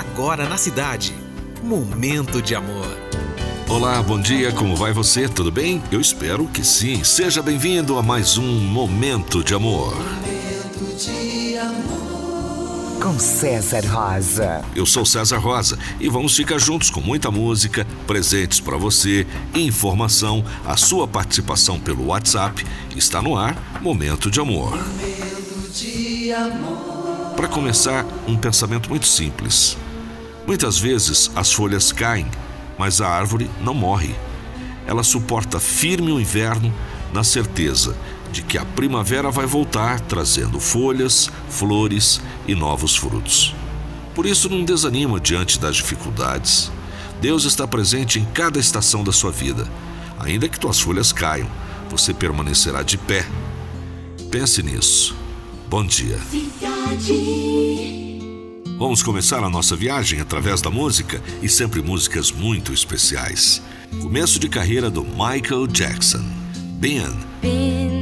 agora na cidade. Momento de amor. Olá, bom dia, como vai você? Tudo bem? Eu espero que sim. Seja bem-vindo a mais um Momento de Amor. Momento de amor. Com César Rosa. Eu sou César Rosa e vamos ficar juntos com muita música, presentes para você, informação, a sua participação pelo WhatsApp. Está no ar Momento de Amor. Momento de amor. Para começar, um pensamento muito simples. Muitas vezes as folhas caem mas a árvore não morre. Ela suporta firme o inverno na certeza de que a primavera vai voltar trazendo folhas, flores e novos frutos. Por isso, não desanima diante das dificuldades. Deus está presente em cada estação da sua vida. Ainda que tuas folhas caiam, você permanecerá de pé. Pense nisso. Bom dia. Cidade. Vamos começar a nossa viagem através da música e sempre músicas muito especiais. Começo de carreira do Michael Jackson. Ben. Been